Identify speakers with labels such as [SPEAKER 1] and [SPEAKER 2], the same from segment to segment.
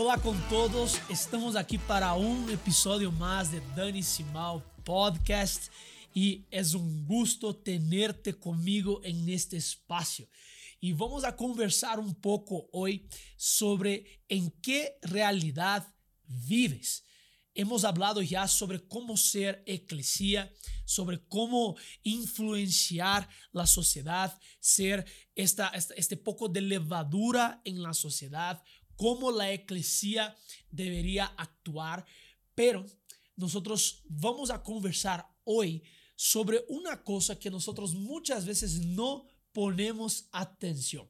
[SPEAKER 1] Olá com todos, estamos aqui para um episódio mais de Dani Simal Podcast e é um gusto tenerte comigo em este espaço. E vamos a conversar um pouco hoje sobre em que realidade vives. Hemos hablado ya sobre cómo ser eclesia, sobre cómo influenciar la sociedad, ser esta, este poco de levadura en la sociedad, cómo la eclesia debería actuar. Pero nosotros vamos a conversar hoy sobre una cosa que nosotros muchas veces no ponemos atención.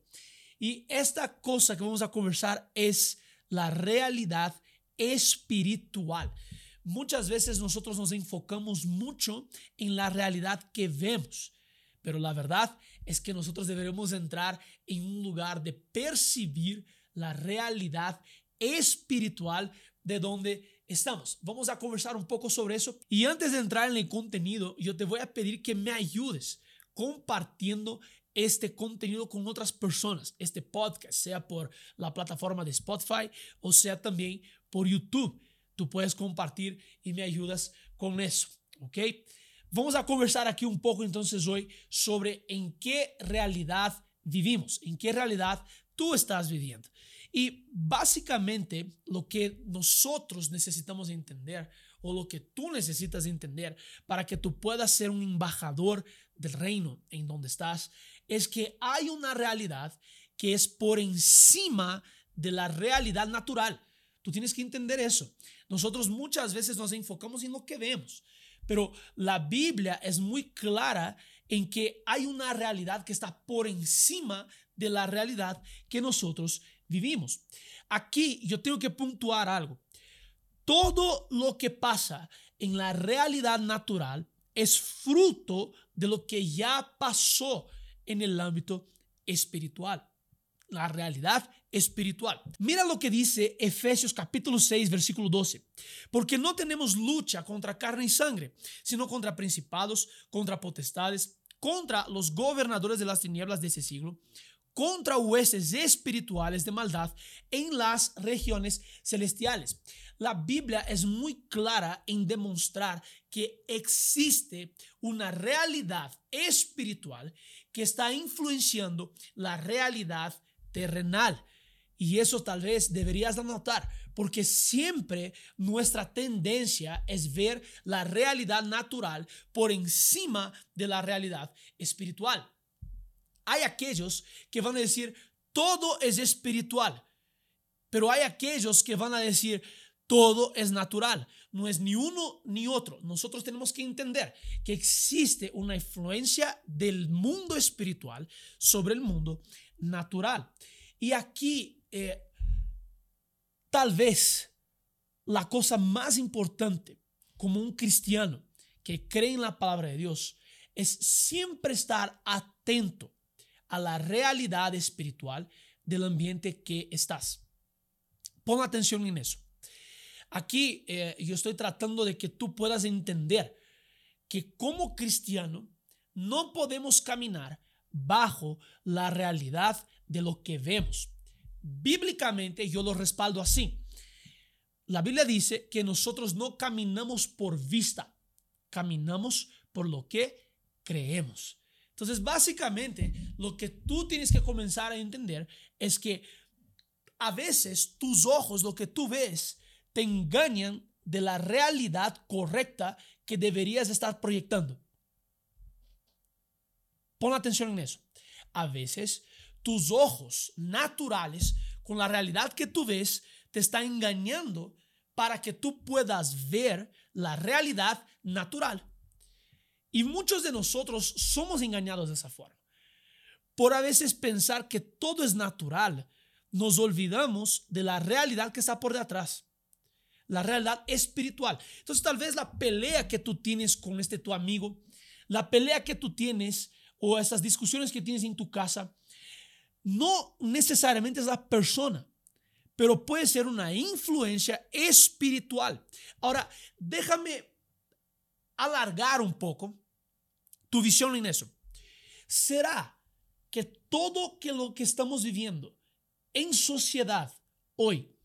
[SPEAKER 1] Y esta cosa que vamos a conversar es la realidad espiritual. Muchas veces nosotros nos enfocamos mucho en la realidad que vemos, pero la verdad es que nosotros deberemos entrar en un lugar de percibir la realidad espiritual de donde estamos. Vamos a conversar un poco sobre eso. Y antes de entrar en el contenido, yo te voy a pedir que me ayudes compartiendo este contenido con otras personas, este podcast, sea por la plataforma de Spotify o sea también por YouTube. Tú puedes compartir y me ayudas con eso, ¿ok? Vamos a conversar aquí un poco entonces hoy sobre en qué realidad vivimos, en qué realidad tú estás viviendo. Y básicamente lo que nosotros necesitamos entender o lo que tú necesitas entender para que tú puedas ser un embajador del reino en donde estás es que hay una realidad que es por encima de la realidad natural. Tú tienes que entender eso. Nosotros muchas veces nos enfocamos en lo que vemos, pero la Biblia es muy clara en que hay una realidad que está por encima de la realidad que nosotros vivimos. Aquí yo tengo que puntuar algo. Todo lo que pasa en la realidad natural es fruto de lo que ya pasó en el ámbito espiritual. La realidad espiritual. Mira lo que dice Efesios capítulo 6, versículo 12. Porque no tenemos lucha contra carne y sangre, sino contra principados, contra potestades, contra los gobernadores de las tinieblas de ese siglo, contra huestes espirituales de maldad en las regiones celestiales. La Biblia es muy clara en demostrar que existe una realidad espiritual que está influenciando la realidad terrenal. Y eso tal vez deberías anotar, porque siempre nuestra tendencia es ver la realidad natural por encima de la realidad espiritual. Hay aquellos que van a decir, todo es espiritual, pero hay aquellos que van a decir, todo es natural, no es ni uno ni otro. Nosotros tenemos que entender que existe una influencia del mundo espiritual sobre el mundo natural. Y aquí eh, tal vez la cosa más importante como un cristiano que cree en la palabra de Dios es siempre estar atento a la realidad espiritual del ambiente que estás. Pon atención en eso. Aquí eh, yo estoy tratando de que tú puedas entender que como cristiano no podemos caminar bajo la realidad de lo que vemos. Bíblicamente yo lo respaldo así. La Biblia dice que nosotros no caminamos por vista, caminamos por lo que creemos. Entonces, básicamente, lo que tú tienes que comenzar a entender es que a veces tus ojos, lo que tú ves, te engañan de la realidad correcta que deberías estar proyectando. Pon atención en eso. A veces tus ojos naturales con la realidad que tú ves te está engañando para que tú puedas ver la realidad natural. Y muchos de nosotros somos engañados de esa forma. Por a veces pensar que todo es natural, nos olvidamos de la realidad que está por detrás. La realidad espiritual. Entonces tal vez la pelea que tú tienes con este tu amigo, la pelea que tú tienes o esas discusiones que tienes en tu casa, no necesariamente es la persona, pero puede ser una influencia espiritual. Ahora, déjame alargar un poco tu visión en eso. ¿Será que todo lo que estamos viviendo en sociedad hoy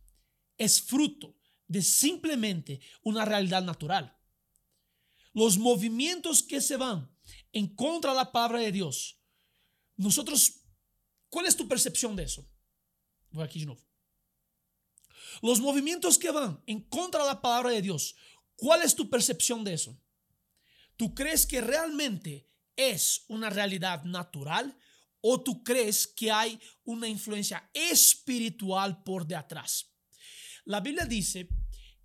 [SPEAKER 1] es fruto de simplemente una realidad natural. Los movimientos que se van en contra de la palabra de Dios, nosotros, ¿cuál es tu percepción de eso? Voy aquí de nuevo. Los movimientos que van en contra de la palabra de Dios, ¿cuál es tu percepción de eso? ¿Tú crees que realmente es una realidad natural o tú crees que hay una influencia espiritual por detrás? La Biblia dice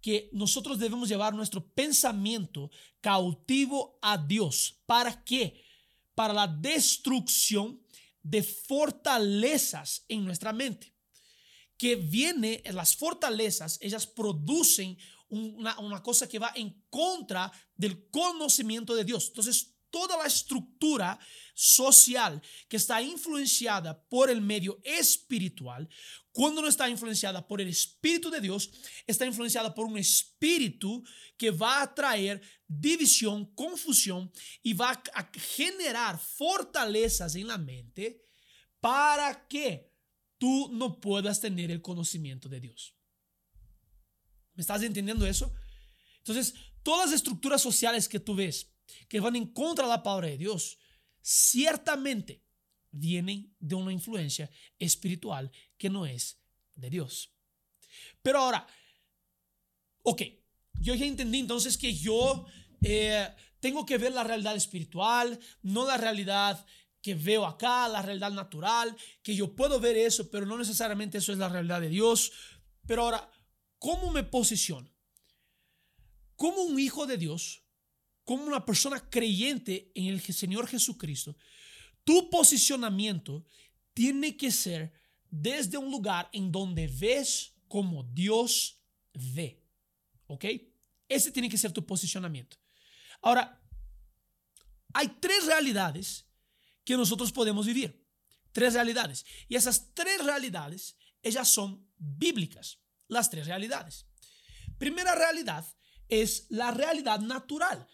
[SPEAKER 1] que nosotros debemos llevar nuestro pensamiento cautivo a Dios. ¿Para qué? Para la destrucción de fortalezas en nuestra mente. Que viene, las fortalezas, ellas producen una, una cosa que va en contra del conocimiento de Dios. Entonces, toda la estructura social que está influenciada por el medio espiritual, cuando no está influenciada por el Espíritu de Dios, está influenciada por un espíritu que va a traer división, confusión y va a generar fortalezas en la mente para que tú no puedas tener el conocimiento de Dios. ¿Me estás entendiendo eso? Entonces, todas las estructuras sociales que tú ves que van en contra de la palabra de Dios, ciertamente vienen de una influencia espiritual que no es de Dios. Pero ahora, ok, yo ya entendí entonces que yo eh, tengo que ver la realidad espiritual, no la realidad que veo acá, la realidad natural, que yo puedo ver eso, pero no necesariamente eso es la realidad de Dios. Pero ahora, ¿cómo me posiciono? Como un hijo de Dios, como una persona creyente en el Señor Jesucristo, tu posicionamiento tiene que ser desde un lugar en donde ves como Dios ve. ¿Ok? Ese tiene que ser tu posicionamiento. Ahora, hay tres realidades que nosotros podemos vivir. Tres realidades. Y esas tres realidades, ellas son bíblicas. Las tres realidades. Primera realidad es la realidad natural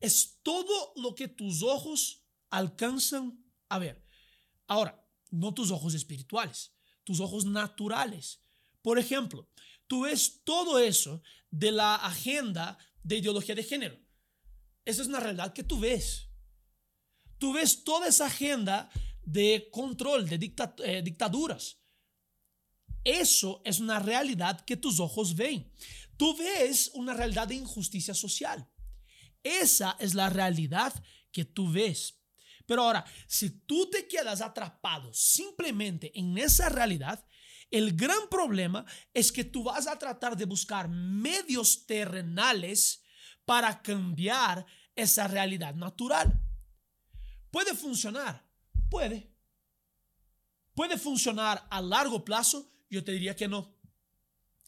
[SPEAKER 1] es todo lo que tus ojos alcanzan a ver. Ahora, no tus ojos espirituales, tus ojos naturales. Por ejemplo, tú ves todo eso de la agenda de ideología de género. Esa es una realidad que tú ves. Tú ves toda esa agenda de control, de eh, dictaduras. Eso es una realidad que tus ojos ven. Tú ves una realidad de injusticia social. Esa es la realidad que tú ves. Pero ahora, si tú te quedas atrapado simplemente en esa realidad, el gran problema es que tú vas a tratar de buscar medios terrenales para cambiar esa realidad natural. ¿Puede funcionar? Puede. ¿Puede funcionar a largo plazo? Yo te diría que no.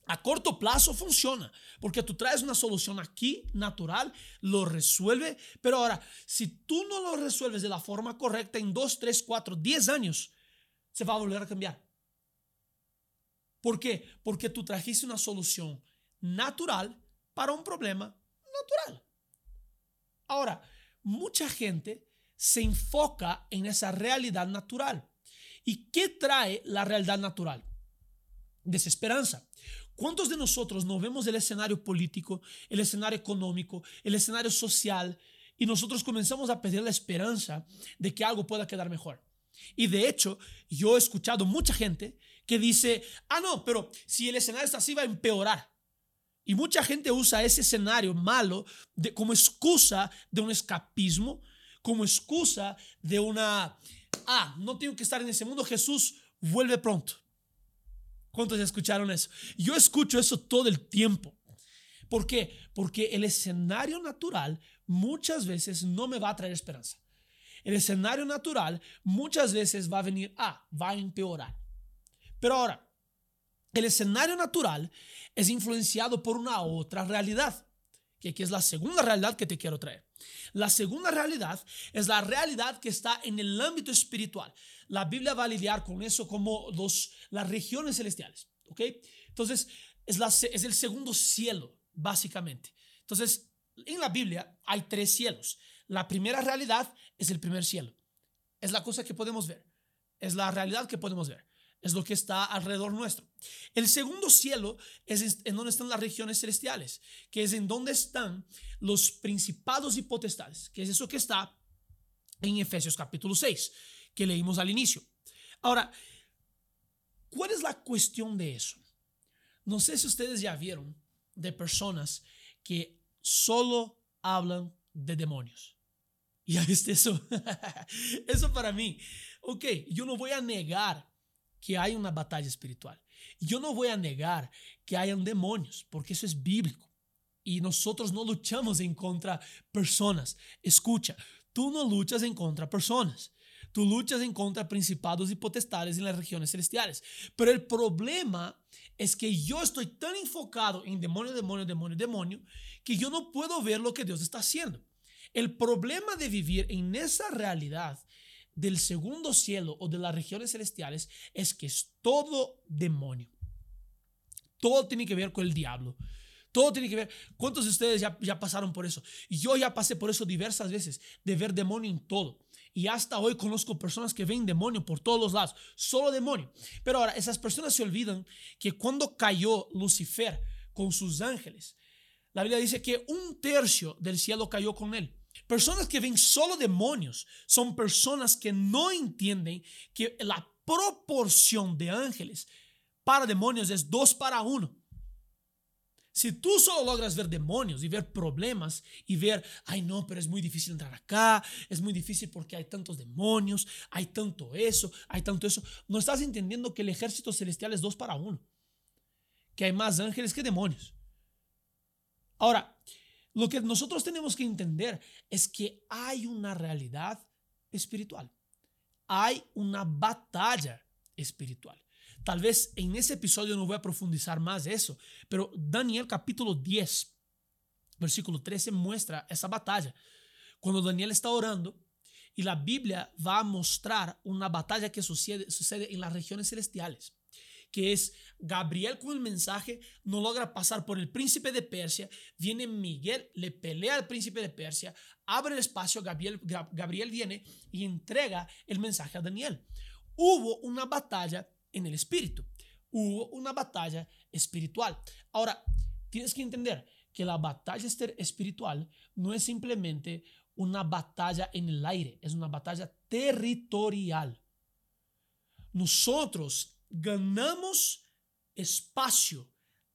[SPEAKER 1] A corto plazo funciona, porque tú traes una solución aquí natural, lo resuelve, pero ahora, si tú no lo resuelves de la forma correcta en 2, 3, 4, 10 años, se va a volver a cambiar. ¿Por qué? Porque tú trajiste una solución natural para un problema natural. Ahora, mucha gente se enfoca en esa realidad natural. ¿Y qué trae la realidad natural? Desesperanza. ¿Cuántos de nosotros no vemos el escenario político, el escenario económico, el escenario social y nosotros comenzamos a perder la esperanza de que algo pueda quedar mejor? Y de hecho, yo he escuchado mucha gente que dice, ah, no, pero si el escenario está así va a empeorar. Y mucha gente usa ese escenario malo de, como excusa de un escapismo, como excusa de una, ah, no tengo que estar en ese mundo, Jesús vuelve pronto. ¿Cuántos escucharon eso? Yo escucho eso todo el tiempo. ¿Por qué? Porque el escenario natural muchas veces no me va a traer esperanza. El escenario natural muchas veces va a venir, ah, va a empeorar. Pero ahora, el escenario natural es influenciado por una otra realidad, que aquí es la segunda realidad que te quiero traer. La segunda realidad es la realidad que está en el ámbito espiritual. La Biblia va a lidiar con eso como los, las regiones celestiales. ¿Ok? Entonces, es, la, es el segundo cielo, básicamente. Entonces, en la Biblia hay tres cielos. La primera realidad es el primer cielo. Es la cosa que podemos ver. Es la realidad que podemos ver. Es lo que está alrededor nuestro. El segundo cielo es en donde están las regiones celestiales, que es en donde están los principados y potestades, que es eso que está en Efesios capítulo 6, que leímos al inicio. Ahora, ¿cuál es la cuestión de eso? No sé si ustedes ya vieron de personas que solo hablan de demonios. Ya viste eso. eso para mí. Ok, yo no voy a negar que hay una batalla espiritual. Yo no voy a negar que hayan demonios, porque eso es bíblico. Y nosotros no luchamos en contra personas. Escucha, tú no luchas en contra personas. Tú luchas en contra principados y potestades en las regiones celestiales. Pero el problema es que yo estoy tan enfocado en demonio, demonio, demonio, demonio, que yo no puedo ver lo que Dios está haciendo. El problema de vivir en esa realidad del segundo cielo o de las regiones celestiales es que es todo demonio. Todo tiene que ver con el diablo. Todo tiene que ver. ¿Cuántos de ustedes ya, ya pasaron por eso? Yo ya pasé por eso diversas veces, de ver demonio en todo. Y hasta hoy conozco personas que ven demonio por todos los lados, solo demonio. Pero ahora, esas personas se olvidan que cuando cayó Lucifer con sus ángeles, la Biblia dice que un tercio del cielo cayó con él. Personas que ven solo demonios son personas que no entienden que la proporción de ángeles para demonios es dos para uno. Si tú solo logras ver demonios y ver problemas y ver, ay no, pero es muy difícil entrar acá, es muy difícil porque hay tantos demonios, hay tanto eso, hay tanto eso, no estás entendiendo que el ejército celestial es dos para uno, que hay más ángeles que demonios. Ahora, lo que nosotros tenemos que entender es que hay una realidad espiritual, hay una batalla espiritual. Tal vez en ese episodio no voy a profundizar más eso, pero Daniel capítulo 10, versículo 13 muestra esa batalla. Cuando Daniel está orando y la Biblia va a mostrar una batalla que sucede, sucede en las regiones celestiales que es Gabriel con el mensaje, no logra pasar por el príncipe de Persia, viene Miguel, le pelea al príncipe de Persia, abre el espacio, Gabriel, Gabriel viene y entrega el mensaje a Daniel. Hubo una batalla en el espíritu. Hubo una batalla espiritual. Ahora, tienes que entender que la batalla espiritual no es simplemente una batalla en el aire, es una batalla territorial. Nosotros ganamos espacio.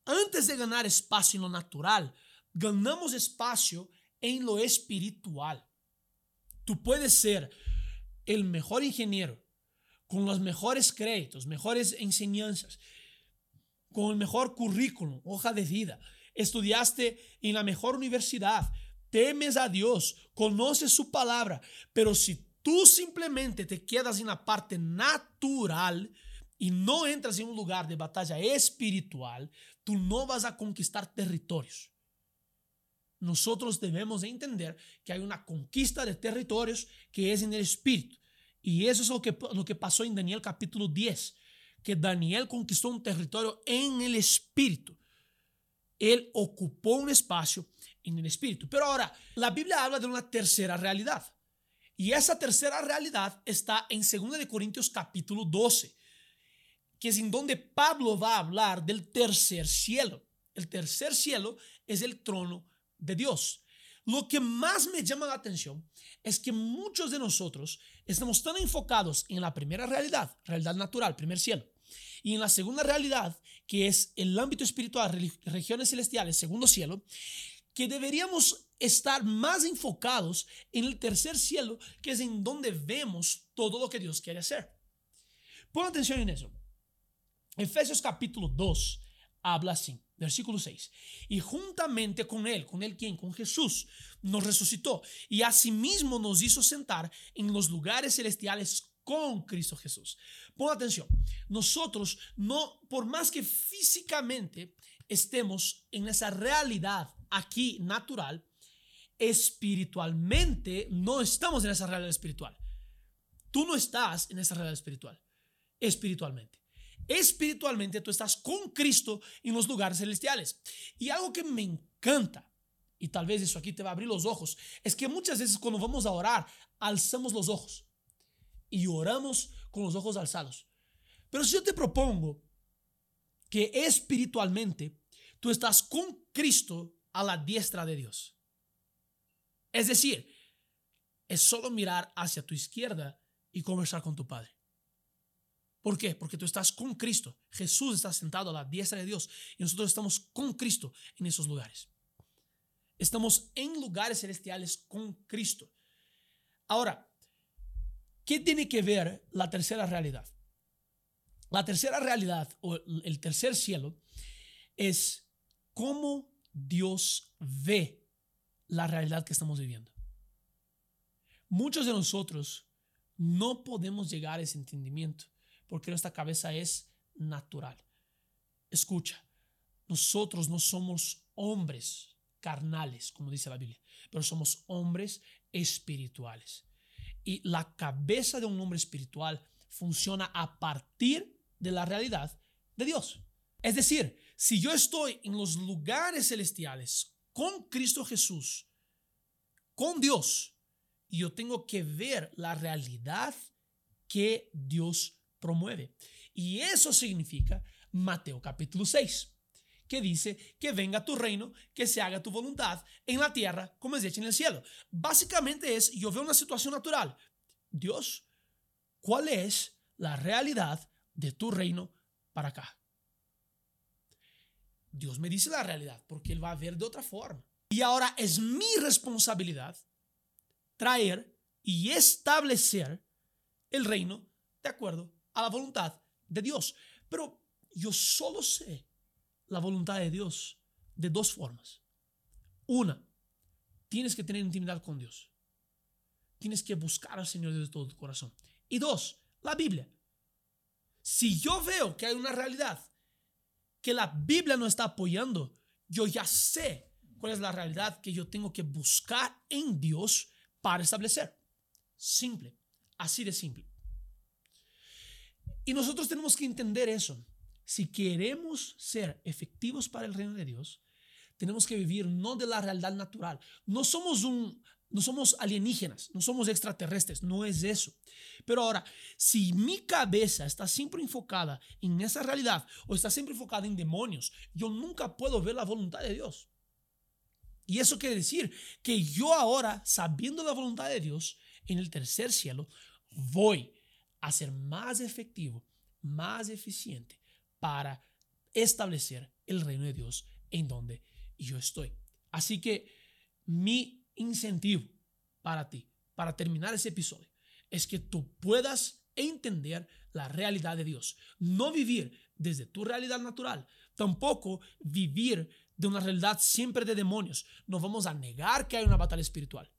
[SPEAKER 1] Antes de ganar espacio en lo natural, ganamos espacio en lo espiritual. Tú puedes ser el mejor ingeniero, con los mejores créditos, mejores enseñanzas, con el mejor currículum, hoja de vida. Estudiaste en la mejor universidad, temes a Dios, conoces su palabra, pero si tú simplemente te quedas en la parte natural y no entras en un lugar de batalla espiritual, tú no vas a conquistar territorios. Nosotros debemos entender que hay una conquista de territorios que es en el espíritu. Y eso es lo que, lo que pasó en Daniel capítulo 10, que Daniel conquistó un territorio en el espíritu. Él ocupó un espacio en el espíritu. Pero ahora, la Biblia habla de una tercera realidad. Y esa tercera realidad está en 2 de Corintios capítulo 12, que es en donde Pablo va a hablar del tercer cielo. El tercer cielo es el trono de Dios. Lo que más me llama la atención es que muchos de nosotros estamos tan enfocados en la primera realidad, realidad natural, primer cielo, y en la segunda realidad, que es el ámbito espiritual, regiones celestiales, segundo cielo, que deberíamos estar más enfocados en el tercer cielo, que es en donde vemos todo lo que Dios quiere hacer. Pon atención en eso. Efesios capítulo 2 habla así. Versículo 6. Y juntamente con Él, con Él quién, con Jesús, nos resucitó y asimismo nos hizo sentar en los lugares celestiales con Cristo Jesús. Pon atención, nosotros no, por más que físicamente estemos en esa realidad aquí natural, espiritualmente no estamos en esa realidad espiritual. Tú no estás en esa realidad espiritual, espiritualmente espiritualmente tú estás con Cristo en los lugares celestiales. Y algo que me encanta, y tal vez eso aquí te va a abrir los ojos, es que muchas veces cuando vamos a orar, alzamos los ojos y oramos con los ojos alzados. Pero si yo te propongo que espiritualmente tú estás con Cristo a la diestra de Dios. Es decir, es solo mirar hacia tu izquierda y conversar con tu Padre. ¿Por qué? Porque tú estás con Cristo. Jesús está sentado a la diestra de Dios y nosotros estamos con Cristo en esos lugares. Estamos en lugares celestiales con Cristo. Ahora, ¿qué tiene que ver la tercera realidad? La tercera realidad o el tercer cielo es cómo Dios ve la realidad que estamos viviendo. Muchos de nosotros no podemos llegar a ese entendimiento porque nuestra cabeza es natural. Escucha, nosotros no somos hombres carnales, como dice la Biblia, pero somos hombres espirituales. Y la cabeza de un hombre espiritual funciona a partir de la realidad de Dios. Es decir, si yo estoy en los lugares celestiales con Cristo Jesús, con Dios, yo tengo que ver la realidad que Dios promueve. Y eso significa Mateo capítulo 6, que dice que venga tu reino, que se haga tu voluntad en la tierra como es hecha en el cielo. Básicamente es, yo veo una situación natural. Dios, ¿cuál es la realidad de tu reino para acá? Dios me dice la realidad porque Él va a ver de otra forma. Y ahora es mi responsabilidad traer y establecer el reino de acuerdo a la voluntad de Dios. Pero yo solo sé la voluntad de Dios de dos formas. Una, tienes que tener intimidad con Dios. Tienes que buscar al Señor de todo tu corazón. Y dos, la Biblia. Si yo veo que hay una realidad que la Biblia no está apoyando, yo ya sé cuál es la realidad que yo tengo que buscar en Dios para establecer. Simple, así de simple. Y nosotros tenemos que entender eso. Si queremos ser efectivos para el reino de Dios, tenemos que vivir no de la realidad natural. No somos un no somos alienígenas, no somos extraterrestres, no es eso. Pero ahora, si mi cabeza está siempre enfocada en esa realidad o está siempre enfocada en demonios, yo nunca puedo ver la voluntad de Dios. Y eso quiere decir que yo ahora, sabiendo la voluntad de Dios, en el tercer cielo, voy a ser más efectivo, más eficiente para establecer el reino de Dios en donde yo estoy. Así que mi incentivo para ti, para terminar ese episodio, es que tú puedas entender la realidad de Dios. No vivir desde tu realidad natural, tampoco vivir de una realidad siempre de demonios. No vamos a negar que hay una batalla espiritual.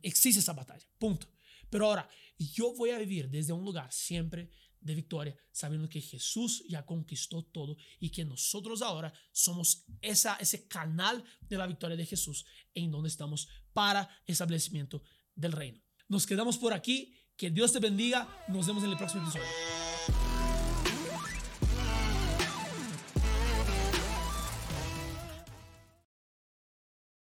[SPEAKER 1] Existe esa batalla, punto. Pero ahora, yo voy a vivir desde un lugar siempre de victoria, sabiendo que Jesús ya conquistó todo y que nosotros ahora somos esa, ese canal de la victoria de Jesús en donde estamos para establecimiento del reino. Nos quedamos por aquí. Que Dios te bendiga. Nos vemos en el próximo episodio.